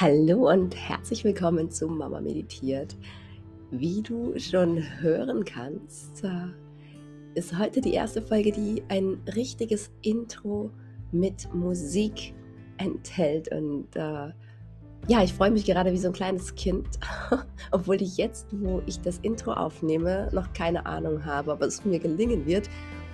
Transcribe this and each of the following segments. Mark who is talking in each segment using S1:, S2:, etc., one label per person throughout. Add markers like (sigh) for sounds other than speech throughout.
S1: Hallo und herzlich willkommen zu Mama Meditiert. Wie du schon hören kannst, äh, ist heute die erste Folge, die ein richtiges Intro mit Musik enthält. Und äh, ja, ich freue mich gerade wie so ein kleines Kind, (laughs) obwohl ich jetzt, wo ich das Intro aufnehme, noch keine Ahnung habe, ob es mir gelingen wird,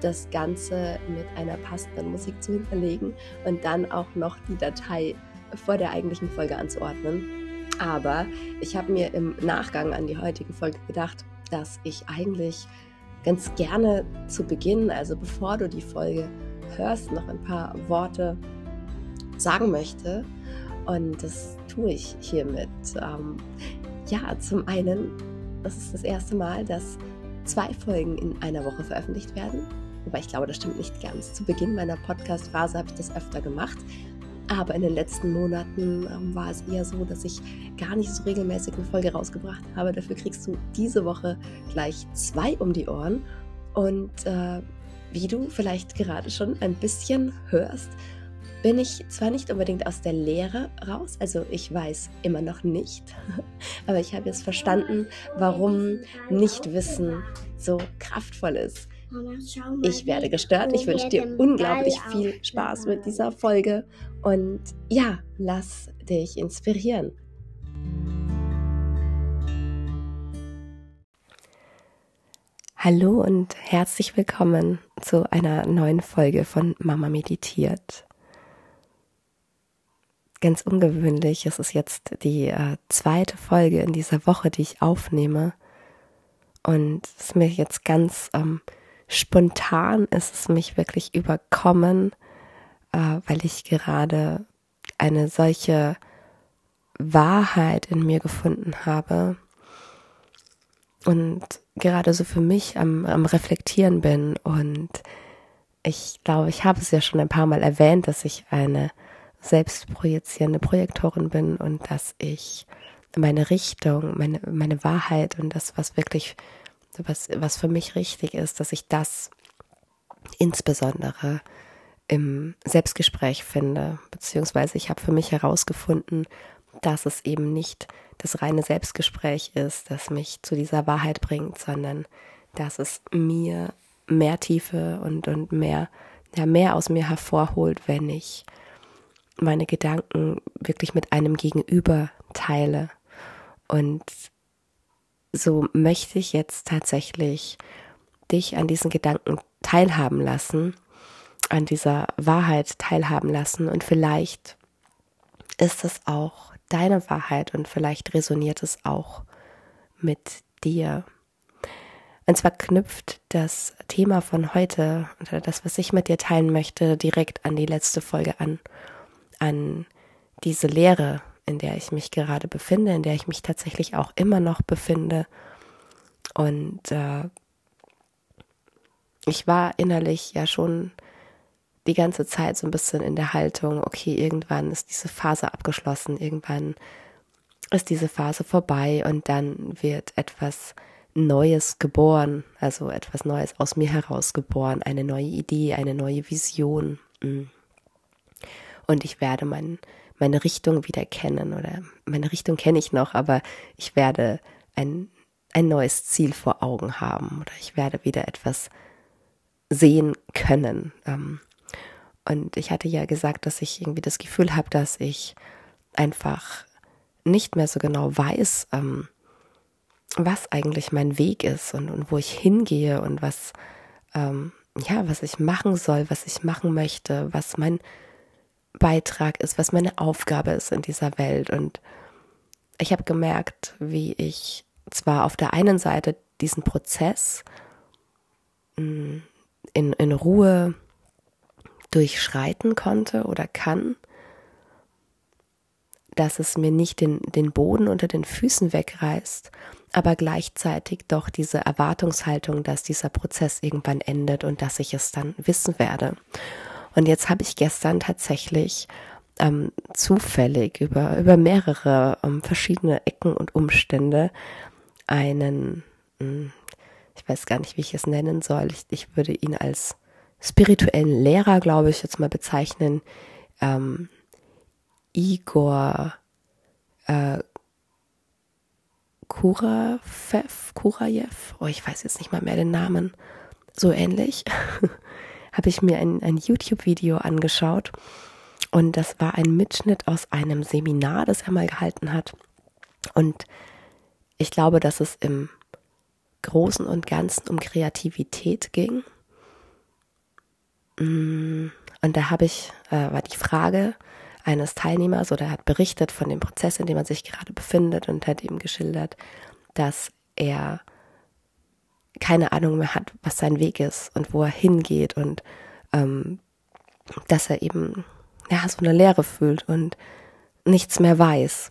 S1: das Ganze mit einer passenden Musik zu hinterlegen und dann auch noch die Datei vor der eigentlichen Folge anzuordnen. Aber ich habe mir im Nachgang an die heutige Folge gedacht, dass ich eigentlich ganz gerne zu Beginn, also bevor du die Folge hörst, noch ein paar Worte sagen möchte. Und das tue ich hiermit. Ähm, ja, zum einen, das ist das erste Mal, dass zwei Folgen in einer Woche veröffentlicht werden. Wobei ich glaube, das stimmt nicht ganz. Zu Beginn meiner Podcast-Phase habe ich das öfter gemacht. Aber in den letzten Monaten ähm, war es eher so, dass ich gar nicht so regelmäßig eine Folge rausgebracht habe. Dafür kriegst du diese Woche gleich zwei um die Ohren. Und äh, wie du vielleicht gerade schon ein bisschen hörst, bin ich zwar nicht unbedingt aus der Lehre raus, also ich weiß immer noch nicht, (laughs) aber ich habe jetzt verstanden, warum Nichtwissen so kraftvoll ist. Ich werde gestört. Ich wünsche dir unglaublich viel Spaß mit dieser Folge und ja, lass dich inspirieren. Hallo und herzlich willkommen zu einer neuen Folge von Mama Meditiert. Ganz ungewöhnlich, es ist jetzt die äh, zweite Folge in dieser Woche, die ich aufnehme. Und es ist mir jetzt ganz ähm, spontan ist es mich wirklich überkommen, äh, weil ich gerade eine solche Wahrheit in mir gefunden habe und gerade so für mich am, am Reflektieren bin. Und ich glaube, ich habe es ja schon ein paar Mal erwähnt, dass ich eine selbstprojizierende Projektorin bin und dass ich meine Richtung, meine, meine Wahrheit und das, was wirklich was, was für mich richtig ist, dass ich das insbesondere im Selbstgespräch finde, beziehungsweise ich habe für mich herausgefunden, dass es eben nicht das reine Selbstgespräch ist, das mich zu dieser Wahrheit bringt, sondern dass es mir mehr Tiefe und, und mehr, ja, mehr aus mir hervorholt, wenn ich meine Gedanken wirklich mit einem Gegenüber teile. Und so möchte ich jetzt tatsächlich dich an diesen Gedanken teilhaben lassen, an dieser Wahrheit teilhaben lassen und vielleicht ist es auch deine Wahrheit und vielleicht resoniert es auch mit dir. Und zwar knüpft das Thema von heute oder das, was ich mit dir teilen möchte, direkt an die letzte Folge an, an diese Lehre, in der ich mich gerade befinde, in der ich mich tatsächlich auch immer noch befinde. Und äh, ich war innerlich ja schon die ganze Zeit so ein bisschen in der Haltung, okay, irgendwann ist diese Phase abgeschlossen, irgendwann ist diese Phase vorbei und dann wird etwas Neues geboren, also etwas Neues aus mir heraus geboren, eine neue Idee, eine neue Vision. Mm. Und ich werde mein, meine Richtung wieder kennen oder meine Richtung kenne ich noch, aber ich werde ein, ein neues Ziel vor Augen haben oder ich werde wieder etwas sehen können. Ähm, und ich hatte ja gesagt, dass ich irgendwie das Gefühl habe, dass ich einfach nicht mehr so genau weiß, ähm, was eigentlich mein Weg ist und, und wo ich hingehe und was, ähm, ja, was ich machen soll, was ich machen möchte, was mein Beitrag ist, was meine Aufgabe ist in dieser Welt. Und ich habe gemerkt, wie ich zwar auf der einen Seite diesen Prozess mm, in, in Ruhe durchschreiten konnte oder kann, dass es mir nicht den, den Boden unter den Füßen wegreißt, aber gleichzeitig doch diese Erwartungshaltung, dass dieser Prozess irgendwann endet und dass ich es dann wissen werde. Und jetzt habe ich gestern tatsächlich ähm, zufällig über, über mehrere ähm, verschiedene Ecken und Umstände einen, hm, ich weiß gar nicht, wie ich es nennen soll, ich, ich würde ihn als spirituellen Lehrer, glaube ich, jetzt mal bezeichnen, ähm, Igor äh, Kurafev, Kurajev, oh, ich weiß jetzt nicht mal mehr den Namen, so ähnlich, (laughs) habe ich mir ein, ein YouTube-Video angeschaut. Und das war ein Mitschnitt aus einem Seminar, das er mal gehalten hat. Und ich glaube, dass es im Großen und Ganzen um Kreativität ging. Und da habe ich, äh, war die Frage eines Teilnehmers oder er hat berichtet von dem Prozess, in dem er sich gerade befindet und hat ihm geschildert, dass er keine Ahnung mehr hat, was sein Weg ist und wo er hingeht und ähm, dass er eben ja so eine Leere fühlt und nichts mehr weiß.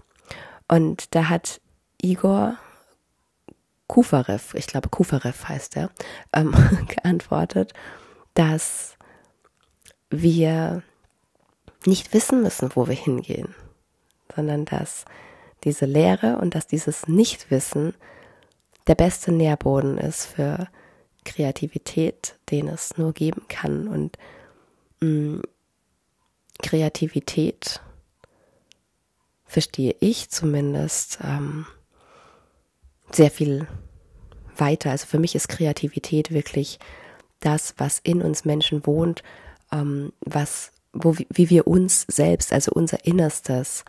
S1: Und da hat Igor Kufarev, ich glaube Kufarev heißt er, ähm, (laughs) geantwortet, dass wir nicht wissen müssen, wo wir hingehen, sondern dass diese Lehre und dass dieses Nichtwissen der beste Nährboden ist für Kreativität, den es nur geben kann. Und mh, mm, Kreativität verstehe ich zumindest ähm, sehr viel weiter. Also für mich ist Kreativität wirklich das, was in uns Menschen wohnt, ähm, was, wo, wie wir uns selbst, also unser Innerstes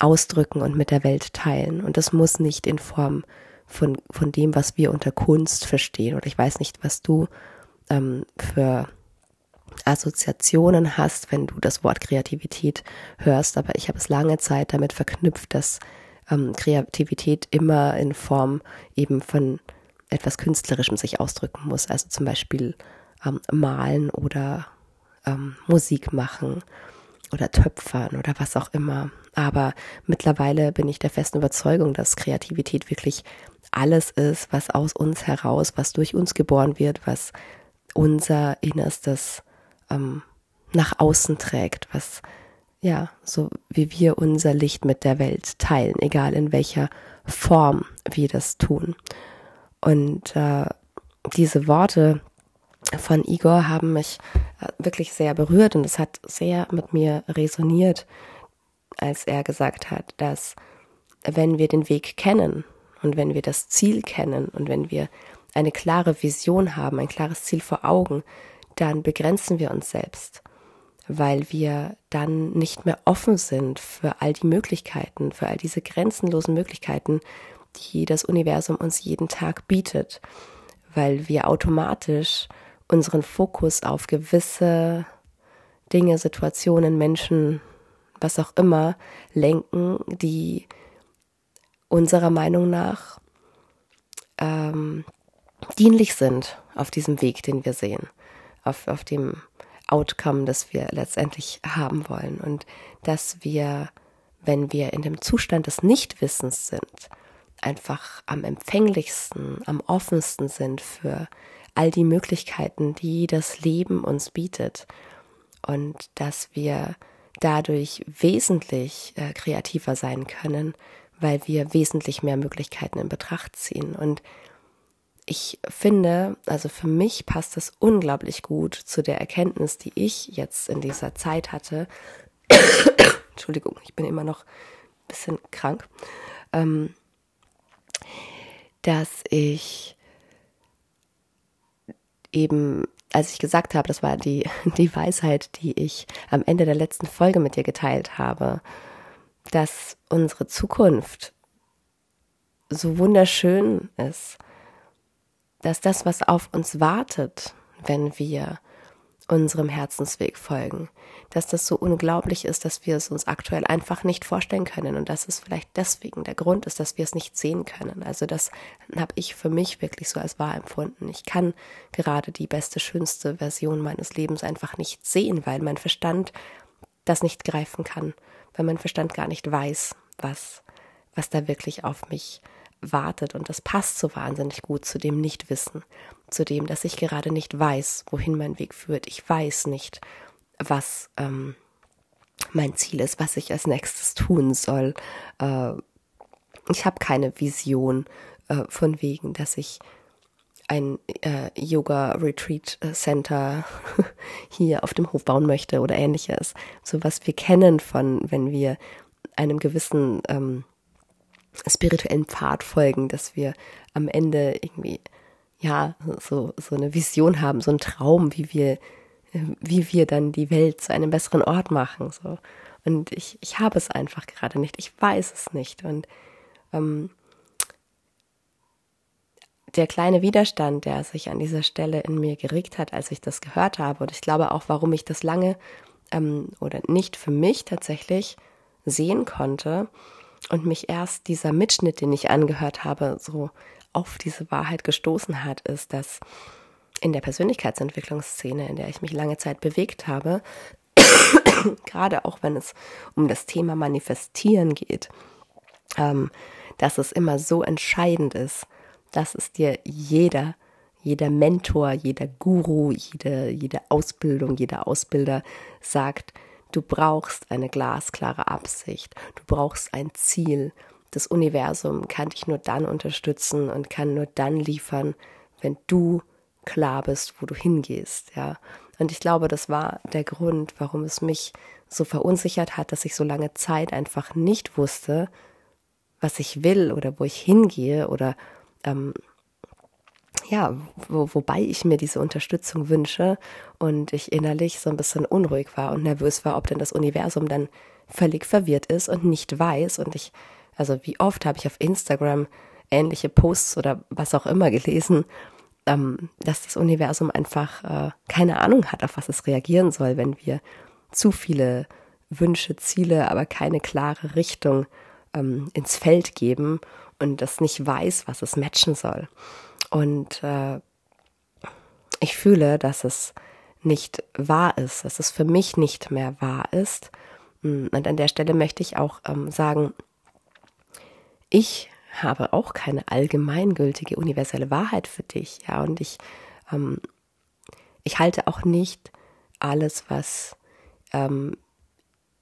S1: ausdrücken und mit der Welt teilen. Und das muss nicht in Form von, von dem, was wir unter Kunst verstehen. Oder ich weiß nicht, was du ähm, für Assoziationen hast, wenn du das Wort Kreativität hörst. Aber ich habe es lange Zeit damit verknüpft, dass ähm, Kreativität immer in Form eben von etwas Künstlerischem sich ausdrücken muss. Also zum Beispiel ähm, malen oder ähm, Musik machen oder töpfern oder was auch immer. Aber mittlerweile bin ich der festen Überzeugung, dass Kreativität wirklich alles ist, was aus uns heraus, was durch uns geboren wird, was unser Innerstes ähm, nach außen trägt, was ja, so wie wir unser Licht mit der Welt teilen, egal in welcher Form wir das tun. Und äh, diese Worte von Igor haben mich äh, wirklich sehr berührt und es hat sehr mit mir resoniert, als er gesagt hat, dass wenn wir den Weg kennen und wenn wir das Ziel kennen und wenn wir eine klare Vision haben, ein klares Ziel vor Augen, dann begrenzen wir uns selbst weil wir dann nicht mehr offen sind für all die Möglichkeiten, für all diese grenzenlosen Möglichkeiten, die das Universum uns jeden Tag bietet, weil wir automatisch unseren Fokus auf gewisse Dinge, Situationen, Menschen, was auch immer lenken, die unserer Meinung nach ähm, dienlich sind auf diesem Weg, den wir sehen, auf, auf dem Outcome, das wir letztendlich haben wollen. Und dass wir, wenn wir in dem Zustand des Nichtwissens sind, einfach am empfänglichsten, am offensten sind für all die Möglichkeiten, die das Leben uns bietet. Und dass wir dadurch wesentlich äh, kreativer sein können, weil wir wesentlich mehr Möglichkeiten in Betracht ziehen. Und ich finde, also für mich passt das unglaublich gut zu der Erkenntnis, die ich jetzt in dieser Zeit hatte. (coughs) Entschuldigung, ich bin immer noch ein bisschen krank. Ähm, dass ich eben, als ich gesagt habe, das war die, (laughs) die Weisheit, die ich am Ende der letzten Folge mit dir geteilt habe, dass unsere Zukunft so wunderschön ist dass das, was auf uns wartet, wenn wir unserem Herzensweg folgen, dass das so unglaublich ist, dass wir es uns aktuell einfach nicht vorstellen können und dass es vielleicht deswegen der Grund ist, dass wir es nicht sehen können. Also das habe ich für mich wirklich so als wahr empfunden. Ich kann gerade die beste, schönste Version meines Lebens einfach nicht sehen, weil mein Verstand das nicht greifen kann, weil mein Verstand gar nicht weiß, was, was da wirklich auf mich wartet. Und das passt so wahnsinnig gut zu dem Nichtwissen, zu dem, dass ich gerade nicht weiß, wohin mein Weg führt. Ich weiß nicht, was ähm, mein Ziel ist, was ich als nächstes tun soll. Äh, ich habe keine Vision äh, von wegen, dass ich ein äh, Yoga-Retreat-Center (laughs) hier auf dem Hof bauen möchte oder ähnliches. So was wir kennen von, wenn wir einem gewissen ähm, spirituellen Pfad folgen, dass wir am Ende irgendwie ja so so eine Vision haben, so einen Traum, wie wir wie wir dann die Welt zu einem besseren Ort machen so. Und ich ich habe es einfach gerade nicht, ich weiß es nicht. Und ähm, der kleine Widerstand, der sich an dieser Stelle in mir geregt hat, als ich das gehört habe und ich glaube auch, warum ich das lange ähm, oder nicht für mich tatsächlich sehen konnte und mich erst dieser Mitschnitt, den ich angehört habe, so auf diese Wahrheit gestoßen hat, ist, dass in der Persönlichkeitsentwicklungsszene, in der ich mich lange Zeit bewegt habe, (coughs) gerade auch wenn es um das Thema Manifestieren geht, ähm, dass es immer so entscheidend ist, dass es dir jeder, jeder Mentor, jeder Guru, jede, jede Ausbildung, jeder Ausbilder sagt, du brauchst eine glasklare Absicht, du brauchst ein Ziel. Das Universum kann dich nur dann unterstützen und kann nur dann liefern, wenn du klar bist, wo du hingehst, ja. Und ich glaube, das war der Grund, warum es mich so verunsichert hat, dass ich so lange Zeit einfach nicht wusste, was ich will oder wo ich hingehe oder ähm, ja, wo, wobei ich mir diese Unterstützung wünsche und ich innerlich so ein bisschen unruhig war und nervös war, ob denn das Universum dann völlig verwirrt ist und nicht weiß. Und ich, also wie oft habe ich auf Instagram ähnliche Posts oder was auch immer gelesen, ähm, dass das Universum einfach äh, keine Ahnung hat, auf was es reagieren soll, wenn wir zu viele Wünsche, Ziele, aber keine klare Richtung ähm, ins Feld geben und das nicht weiß, was es matchen soll. Und äh, ich fühle, dass es nicht wahr ist, dass es für mich nicht mehr wahr ist. Mm, und an der Stelle möchte ich auch ähm, sagen, ich habe auch keine allgemeingültige universelle Wahrheit für dich, ja, und ich, ähm, ich halte auch nicht alles, was ähm,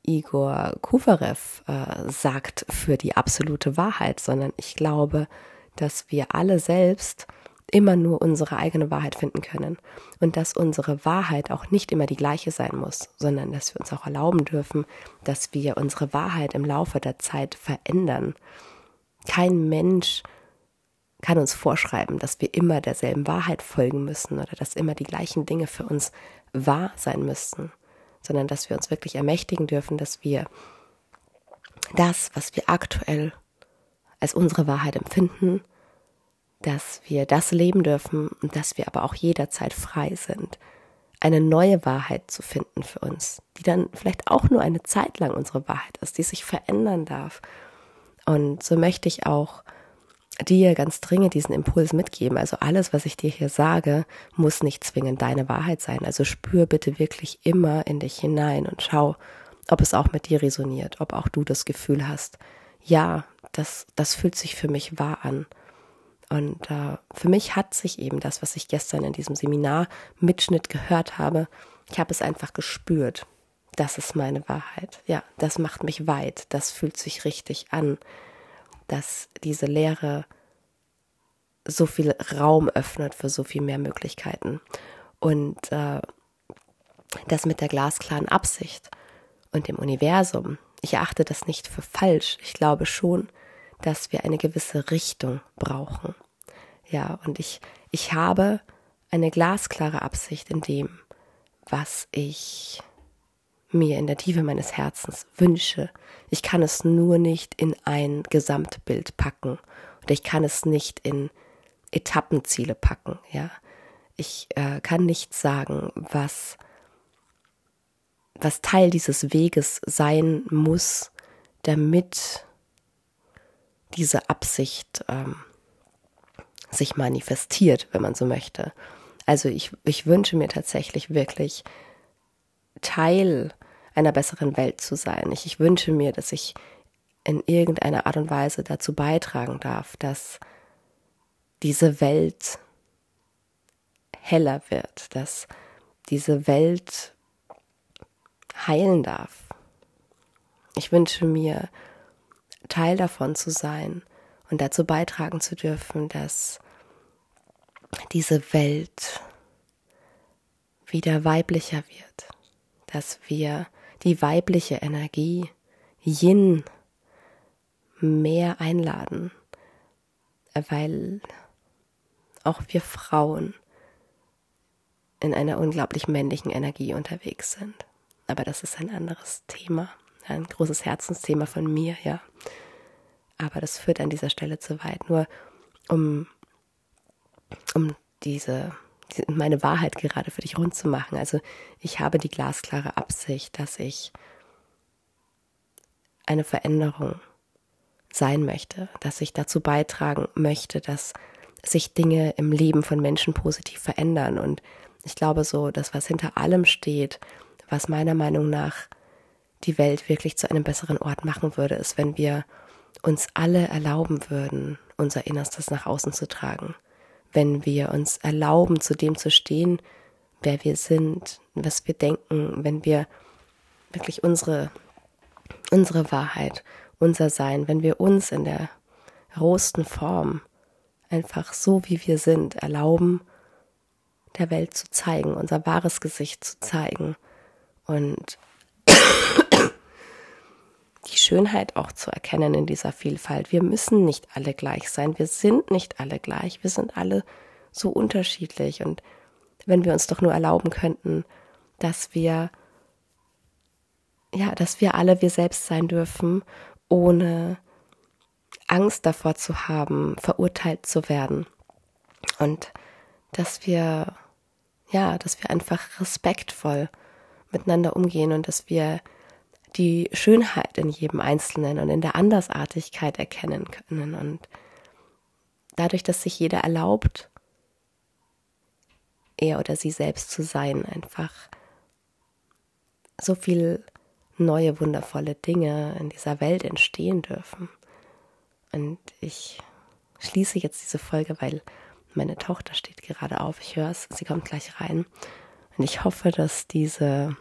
S1: Igor Kuvarev äh, sagt, für die absolute Wahrheit, sondern ich glaube, dass wir alle selbst immer nur unsere eigene Wahrheit finden können und dass unsere Wahrheit auch nicht immer die gleiche sein muss, sondern dass wir uns auch erlauben dürfen, dass wir unsere Wahrheit im Laufe der Zeit verändern. Kein Mensch kann uns vorschreiben, dass wir immer derselben Wahrheit folgen müssen oder dass immer die gleichen Dinge für uns wahr sein müssten sondern dass wir uns wirklich ermächtigen dürfen, dass wir das, was wir aktuell als unsere Wahrheit empfinden, dass wir das leben dürfen und dass wir aber auch jederzeit frei sind, eine neue Wahrheit zu finden für uns, die dann vielleicht auch nur eine Zeit lang unsere Wahrheit ist, die sich verändern darf. Und so möchte ich auch dir ganz dringend diesen Impuls mitgeben. Also alles, was ich dir hier sage, muss nicht zwingend deine Wahrheit sein. Also spür bitte wirklich immer in dich hinein und schau, ob es auch mit dir resoniert, ob auch du das Gefühl hast, ja, das, das fühlt sich für mich wahr an. Und äh, für mich hat sich eben das, was ich gestern in diesem Seminar-Mitschnitt gehört habe, ich habe es einfach gespürt. Das ist meine Wahrheit. Ja, das macht mich weit. Das fühlt sich richtig an dass diese Lehre so viel Raum öffnet für so viel mehr Möglichkeiten. Und äh, das mit der glasklaren Absicht und dem Universum, ich erachte das nicht für falsch. Ich glaube schon, dass wir eine gewisse Richtung brauchen. Ja, und ich, ich habe eine glasklare Absicht in dem, was ich mir in der Tiefe meines Herzens wünsche. Ich kann es nur nicht in ein Gesamtbild packen und ich kann es nicht in Etappenziele packen, ja. Ich äh, kann nicht sagen, was, was Teil dieses Weges sein muss, damit diese Absicht ähm, sich manifestiert, wenn man so möchte. Also ich, ich wünsche mir tatsächlich wirklich Teil einer besseren Welt zu sein. Ich, ich wünsche mir, dass ich in irgendeiner Art und Weise dazu beitragen darf, dass diese Welt heller wird, dass diese Welt heilen darf. Ich wünsche mir, Teil davon zu sein und dazu beitragen zu dürfen, dass diese Welt wieder weiblicher wird, dass wir die weibliche Energie Yin mehr einladen, weil auch wir Frauen in einer unglaublich männlichen Energie unterwegs sind. Aber das ist ein anderes Thema, ein großes Herzensthema von mir, ja. Aber das führt an dieser Stelle zu weit. Nur um, um diese, meine Wahrheit gerade für dich rund zu machen. Also ich habe die glasklare Absicht, dass ich eine Veränderung sein möchte, dass ich dazu beitragen möchte, dass sich Dinge im Leben von Menschen positiv verändern. Und ich glaube so, dass was hinter allem steht, was meiner Meinung nach die Welt wirklich zu einem besseren Ort machen würde, ist, wenn wir uns alle erlauben würden, unser Innerstes nach außen zu tragen. Wenn wir uns erlauben, zu dem zu stehen, wer wir sind, was wir denken, wenn wir wirklich unsere, unsere Wahrheit, unser Sein, wenn wir uns in der rohsten Form einfach so, wie wir sind, erlauben, der Welt zu zeigen, unser wahres Gesicht zu zeigen und die Schönheit auch zu erkennen in dieser Vielfalt. Wir müssen nicht alle gleich sein, wir sind nicht alle gleich, wir sind alle so unterschiedlich und wenn wir uns doch nur erlauben könnten, dass wir ja, dass wir alle wir selbst sein dürfen, ohne Angst davor zu haben, verurteilt zu werden. Und dass wir, ja, dass wir einfach respektvoll miteinander umgehen und dass wir die Schönheit in jedem Einzelnen und in der Andersartigkeit erkennen können. Und dadurch, dass sich jeder erlaubt, er oder sie selbst zu sein, einfach so viel neue, wundervolle Dinge in dieser Welt entstehen dürfen. Und ich schließe jetzt diese Folge, weil meine Tochter steht gerade auf. Ich höre es, sie kommt gleich rein. Und ich hoffe, dass diese,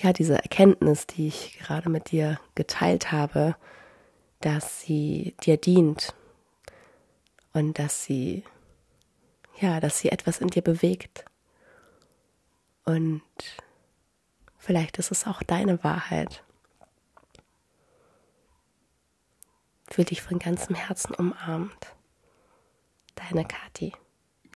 S1: ja, diese Erkenntnis, die ich gerade mit dir geteilt habe, dass sie dir dient und dass sie, ja, dass sie etwas in dir bewegt. Und vielleicht ist es auch deine Wahrheit. Fühl dich von ganzem Herzen umarmt. Deine Kathi.